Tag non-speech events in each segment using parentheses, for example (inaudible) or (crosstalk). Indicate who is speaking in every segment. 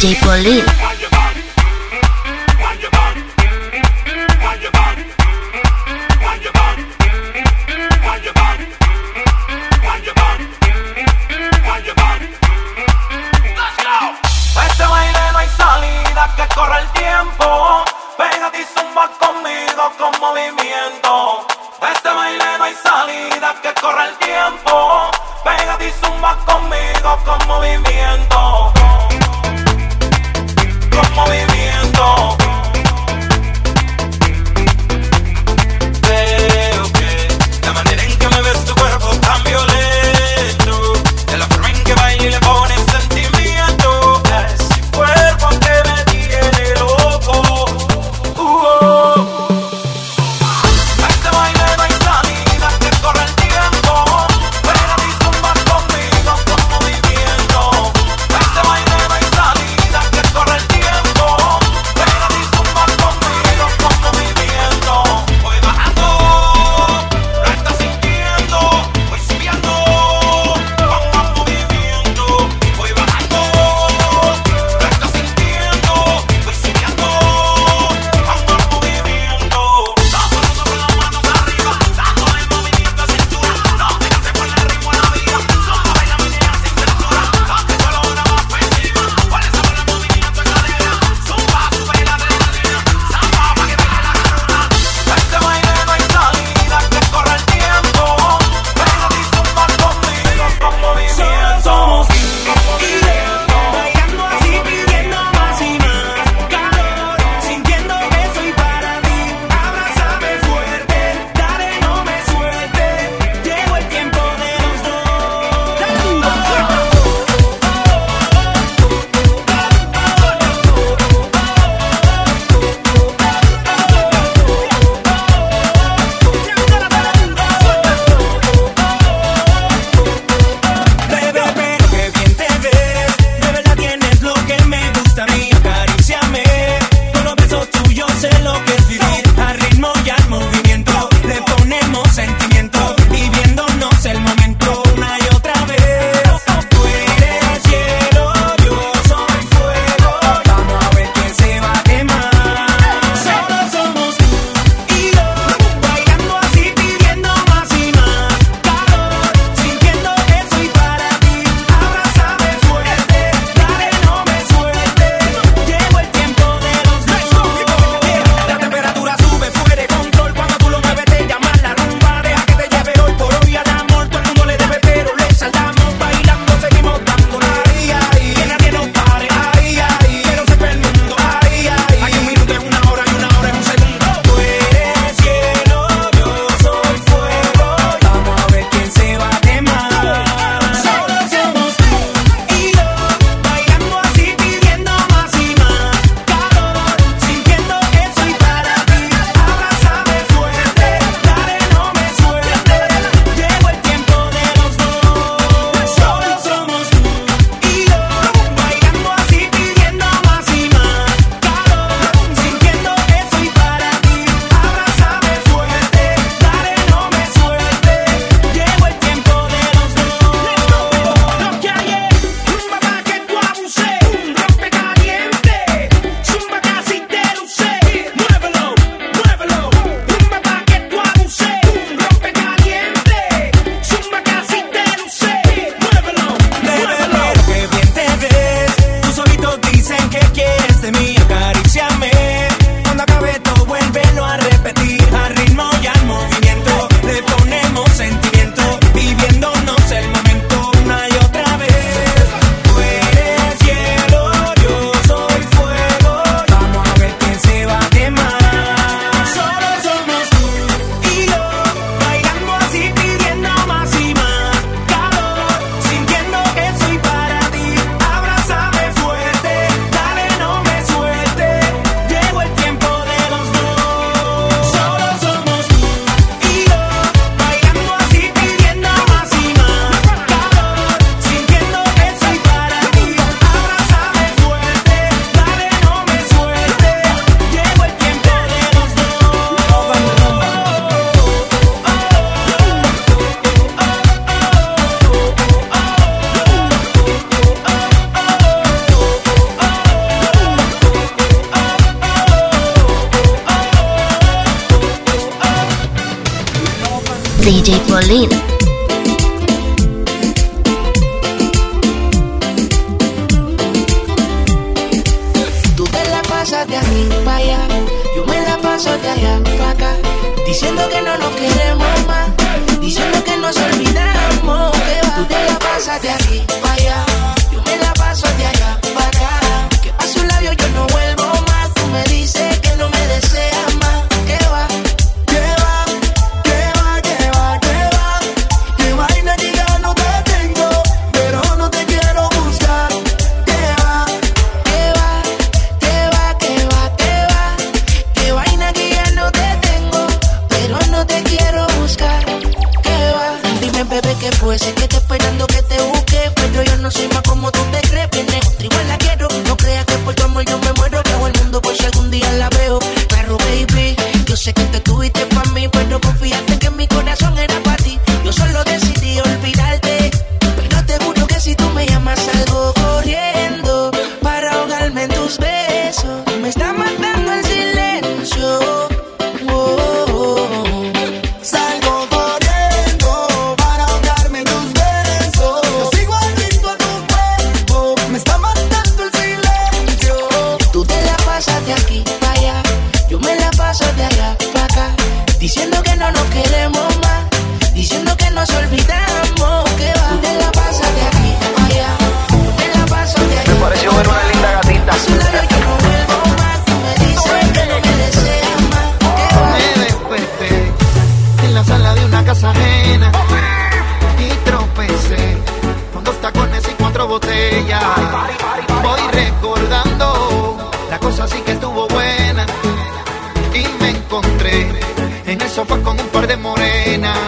Speaker 1: DJ Pauline.
Speaker 2: queremos más. Diciendo que nos olvidamos, que va. Tú te la pasas de aquí. botella. Voy recordando, la cosa sí que estuvo buena. Y me encontré en el sofá con un par
Speaker 3: de morenas.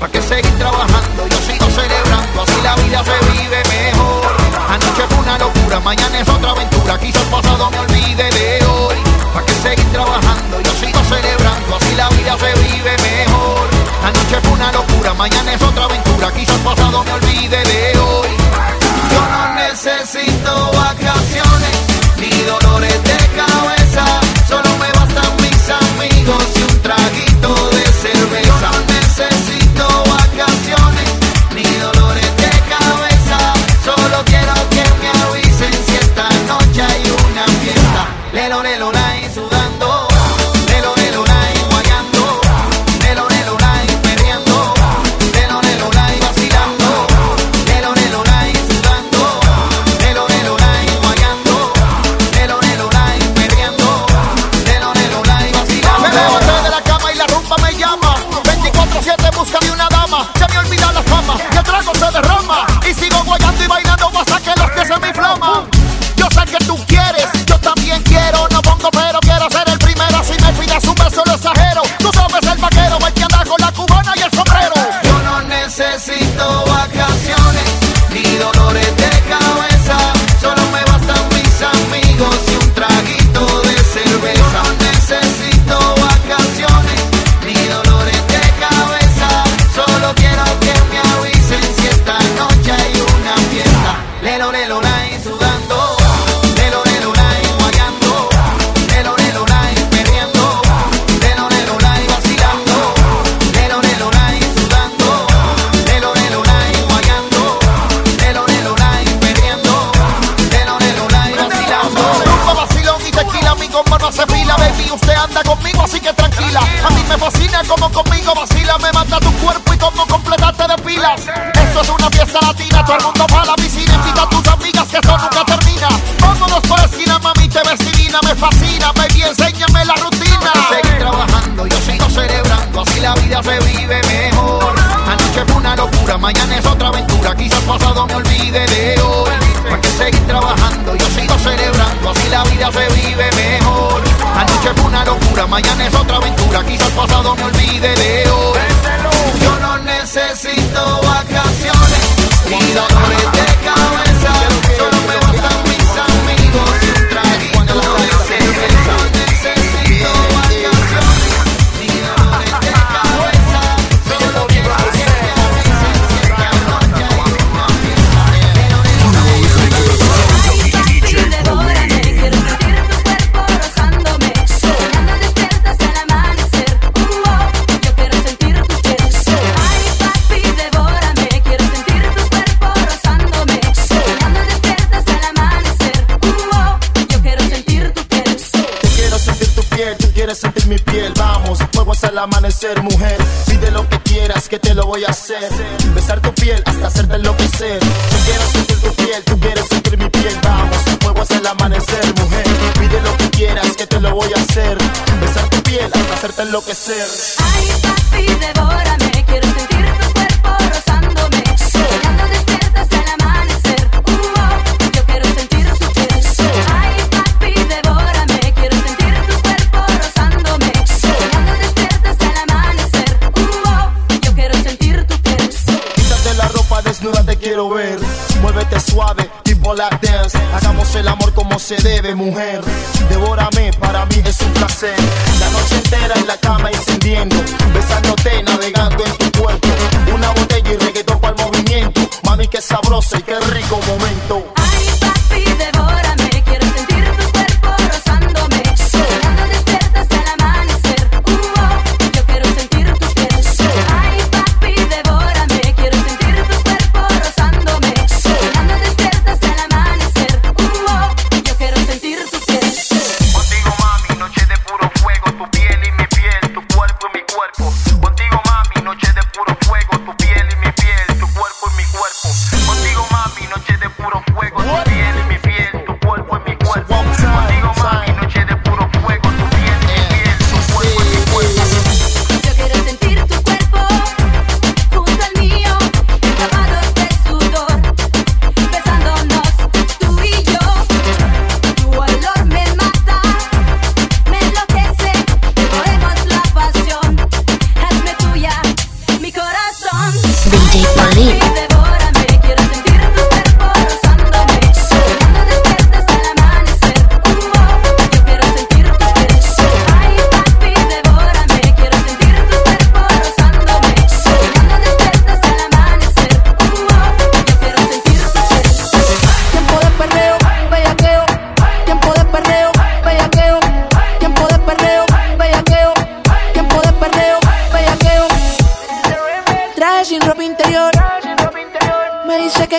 Speaker 4: ¿Para
Speaker 3: qué seguir trabajando? Yo sigo celebrando, así la vida se vive mejor. Anoche fue una locura, mañana es otra aventura. Quizás pasado me olvide de hoy. ¿Para qué seguir trabajando? Yo sigo celebrando, así la vida se vive mejor. La noche fue una locura, mañana es otra aventura. Quizás pasado me olvide de hoy. Yo no necesito vacaciones
Speaker 4: ni dolores de cabeza. Solo me bastan mis amigos y un traguito de cerveza. Yo no necesito vacaciones ni dolores de cabeza. Solo quiero que me avisen si esta noche hay una fiesta. Lelo,
Speaker 3: lelo, la vida se vive mejor. Anoche fue una locura, mañana es otra aventura, quizás pasado me olvide de hoy. Para que seguir trabajando, yo sigo celebrando, así la vida se vive mejor. Anoche fue una
Speaker 4: locura, mañana es otra aventura, quizás pasado me olvide de hoy. Yo no necesito vacaciones y dolores de cabeza, solo me mi piel, vamos, fuego hasta el amanecer, mujer. Pide lo que quieras, que
Speaker 5: te lo voy a hacer. Besar tu piel hasta hacerte enloquecer. Tú quieres sentir tu piel, tú quieres sentir mi piel, vamos, fuego hasta el amanecer, mujer. Pide lo que quieras, que te lo voy a hacer. Besar tu piel hasta hacerte
Speaker 4: enloquecer. Ay, papi, devórame, Muévete suave, tipo la dance. Hagamos el amor como se debe, mujer. Devórame, para mí es un placer. La noche entera en la
Speaker 6: cama encendiendo.
Speaker 4: Besándote, navegando en tu cuerpo.
Speaker 7: Una botella y reggaetón para el movimiento. Mami, qué sabroso y qué rico momento.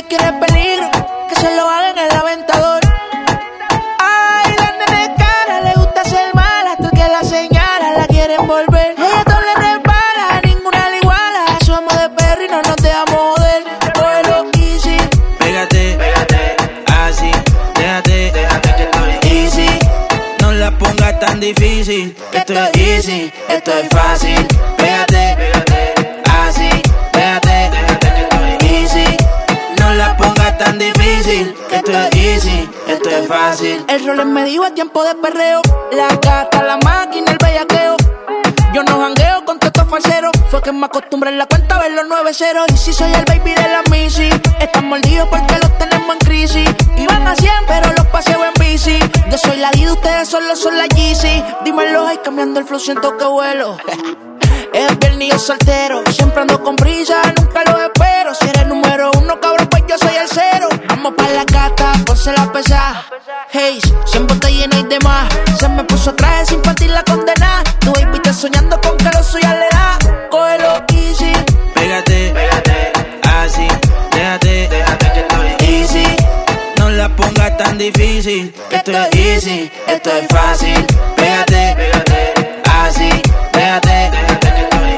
Speaker 7: Quiere peligro, que se lo haga en el aventador. Ay, la nene cara, le gusta ser mala, hasta el que la señala la quieren volver. Ella todo le repara, ninguna le iguala. Somos de perro y no nos dejamos joder. Cógelo easy,
Speaker 1: Pégate, así, déjate, easy. No la pongas tan difícil, que esto es easy, esto es fácil.
Speaker 7: El rol me dijo a tiempo de perreo. La gata, la máquina, el bellaqueo. Yo no jangueo con estos falseros. Que me acostumbré en la cuenta a ver los nueve ceros. Y si soy el baby de la Missy, están mordidos porque los tenemos en crisis. Iban a 100, pero los paseo en bici. Yo soy la Dida, ustedes solo son la Yeezy. Dímelo, ay, cambiando el flow, siento que vuelo. (laughs) Es viernes yo soltero. Siempre ando con brisa, nunca lo espero. Si eres número uno, cabrón, pues yo soy el cero. Vamos pa' la gata, ponse la pesa. Hey, siempre te llena y demás. Se me puso traje sin partir la condena. Tu baby está soñando con que lo suya le da. Cógelo easy.
Speaker 1: Pégate, así, déjate, easy. No la pongas tan difícil, que esto es easy, esto es fácil. Pégate, así, déjate,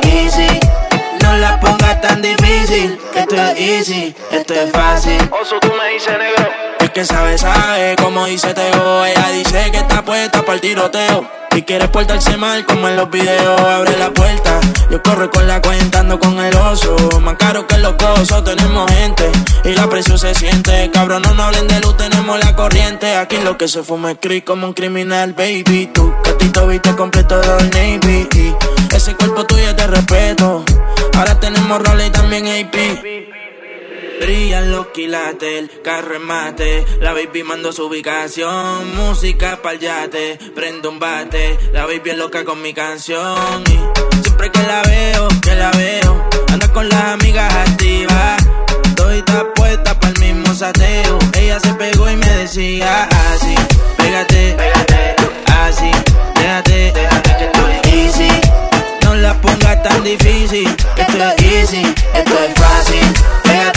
Speaker 1: easy. No la pongas tan difícil, que esto es easy, esto es fácil.
Speaker 5: Oso, tú me dices negro.
Speaker 1: Que sabe, sabe, como dice Teo. Ella dice que está puesta para el tiroteo. Si quieres portarse mal, como en los videos, abre la puerta. Yo corro con la cuenta, ando con el oso. Más caro que los cosos, tenemos gente. Y la presión se siente. Cabrón, no hablen de luz, tenemos la corriente. Aquí lo que se fuma es creep como un criminal, baby. Tú, catito, viste completo de Old Navy. Y ese cuerpo tuyo es de respeto. Ahora tenemos roles y también AP. Brillan los quilates, el carro en mate. La baby mando su ubicación. Música pa'l yate, prendo un bate. La baby es loca con mi canción. Y siempre que la veo, que la veo, anda con las amigas activas. Estoy puesta pa'l mismo sateo. Ella se pegó y me decía así: Pégate, así, déjate, easy. No la pongas tan difícil, que esto es easy, esto es fácil. Pégate,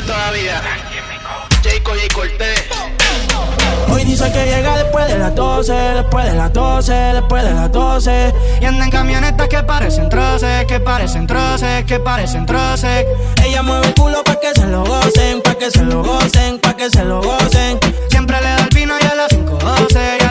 Speaker 6: sigue. Jayco y Cortés.
Speaker 1: Hoy dice que llega después de las 12, después de las 12, después de las 12.
Speaker 8: Y anda en camionetas que parecen troces, que parecen troces, que parecen troces.
Speaker 1: Ella mueve el culo pa' que se lo gocen, pa' que se lo gocen, pa' que se lo gocen.
Speaker 8: Siempre le da el vino y a las 5.12,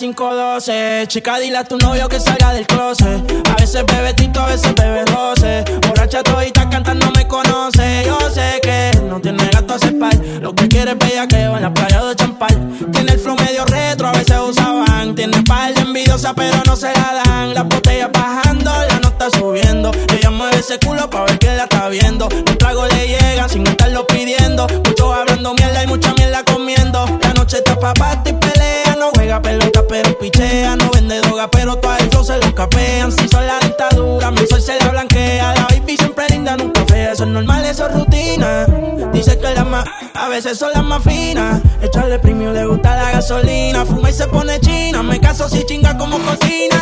Speaker 8: 5.12,
Speaker 1: chica, dile a tu novio que salga del closet. A veces bebe tito, a veces bebe roce. Borracha todita cantando me conoce. Yo sé que no tiene gato a par. Lo que quiere es bellaqueo en la playa de Champal. Tiene el flow medio retro, a veces usaban. Tiene par envidiosa, pero no se la dan. Las botellas bajando, la nota subiendo. Ella mueve ese culo pa' ver que la está viendo. Los tragos le llegan sin estarlo pidiendo. Muchos hablando mierda y mucha mierda comiendo. La noche está pa' party pero pichea. No vende droga, pero todo el flow se lo capean. Si son la dictadura, mi sol se la blanquea. La baby siempre linda, nunca fea. Eso es normal, eso es rutina. Dice que las más, a veces son las más finas. Echarle premio le gusta la gasolina. Fuma y se pone china. Me caso si chinga como cocina.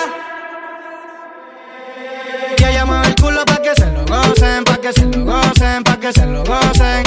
Speaker 8: Ella mueve el culo pa' que se lo gocen, pa' que se lo gocen, pa' que se lo gocen.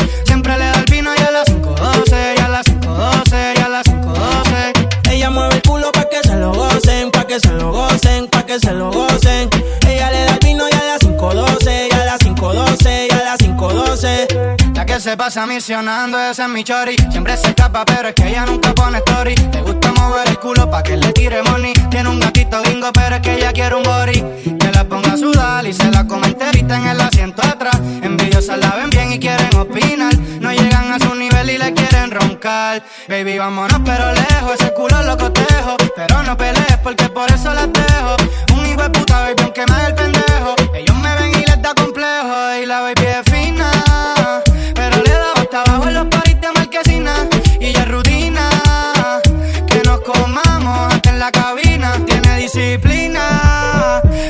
Speaker 1: Que se
Speaker 8: pasa misionando, ese es mi chori. Siempre se escapa, pero es que ella nunca pone story. Le gusta mover el culo pa' que le tire money. Tiene un gatito bingo, pero es que ella quiere un body. Que la ponga a sudar y se la come enterita en el asiento atrás. Envidiosas la ven bien y quieren opinar. No llegan a su nivel y le quieren roncar. Baby, vámonos, pero lejos. Ese culo lo cotejo. Pero no pelees porque por eso las dejo. Un hijo de puta, baby, aunque me haga el pendejo.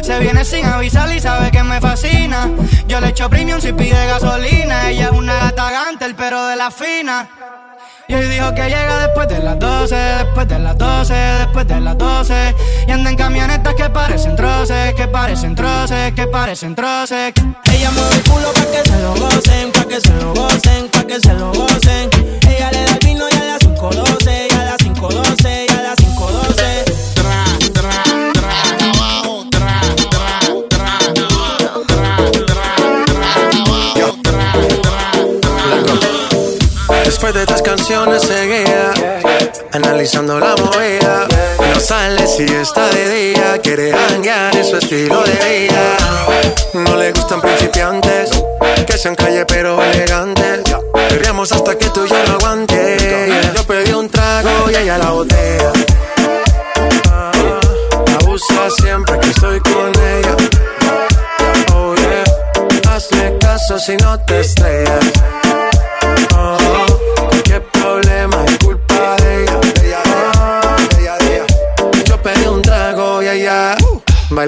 Speaker 8: Se viene sin avisar y sabe que me fascina. Yo le echo premium si pide gasolina. Ella es una gata gantel, pero de la fina. Y hoy dijo que llega después de las 12, después de las 12, después de las 12. Y anda en camionetas que parecen troces, que parecen troces, que parecen troces.
Speaker 1: Ella mueve el culo pa' que se lo gocen, pa' que se lo gocen, pa' que se lo gocen. Ella le da el vino y a las 5.12, y a las 5.12, y a las 5.12.
Speaker 9: Después de estas canciones seguía Analizando la movida. No sale si está de día Quiere hanguear en su estilo de vida. No le gustan principiantes Que sean calle pero elegantes. Perreamos hasta que tú ya no aguantes. Yo pedí un trago y ella la botella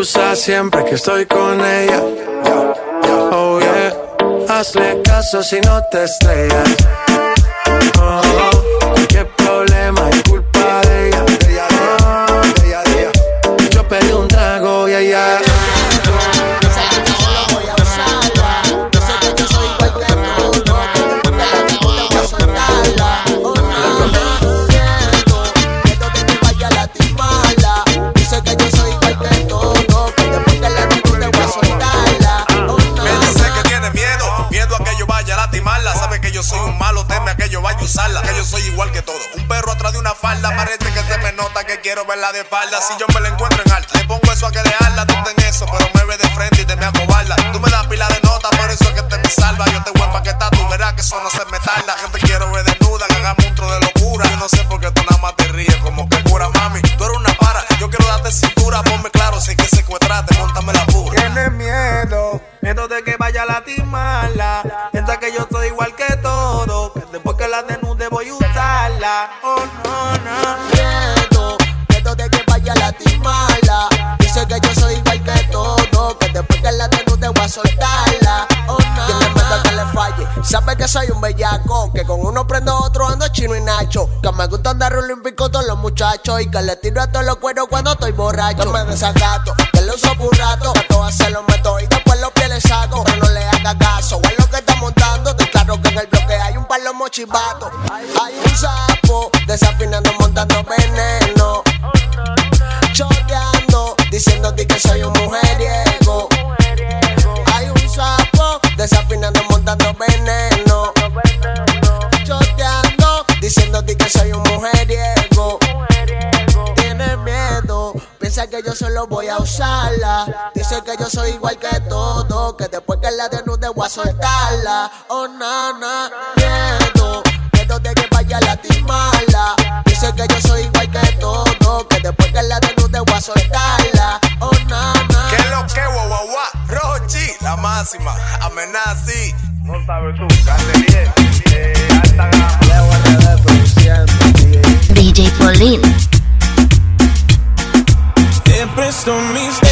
Speaker 9: Abusa siempre que estoy con ella. Oh yeah, hazle caso si no te estrellas. Oh, cualquier problema
Speaker 10: verla de espalda. Si yo me la encuentro en alta, le pongo eso a que dejarla.
Speaker 11: muchachos y que le tiro a todos los cueros cuando estoy borracho. Yo me desacato, que lo uso por un rato, a todas se meto y después los pies le saco. Pero no le haga caso, es lo que está montando. Declaro que en el bloque hay un par de mochivatos. Hay un sapo desafinando, montando veneno. Choteando, diciendo que soy un lo voy a usarla. Dice que yo soy igual que todo, que después que la desnude voy a soltarla. Oh, nana, miedo, miedo de que vaya a lastimarla. Dice que yo soy igual que todo, que después que la desnude voy a soltarla. Oh, nana.
Speaker 10: Que lo que, guau, guau, la máxima, amenazi.
Speaker 12: No sabes tú, cante bien, eh, alta gama.
Speaker 3: DJ
Speaker 1: Paulino. on me.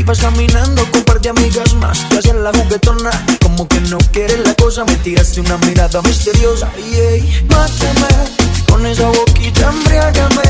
Speaker 1: Ibas caminando con un par de amigas más. Te hacen la juguetona Como que no quieres la cosa. Me tiraste una mirada misteriosa. Y hey, mátame Con esa boquita embriágame.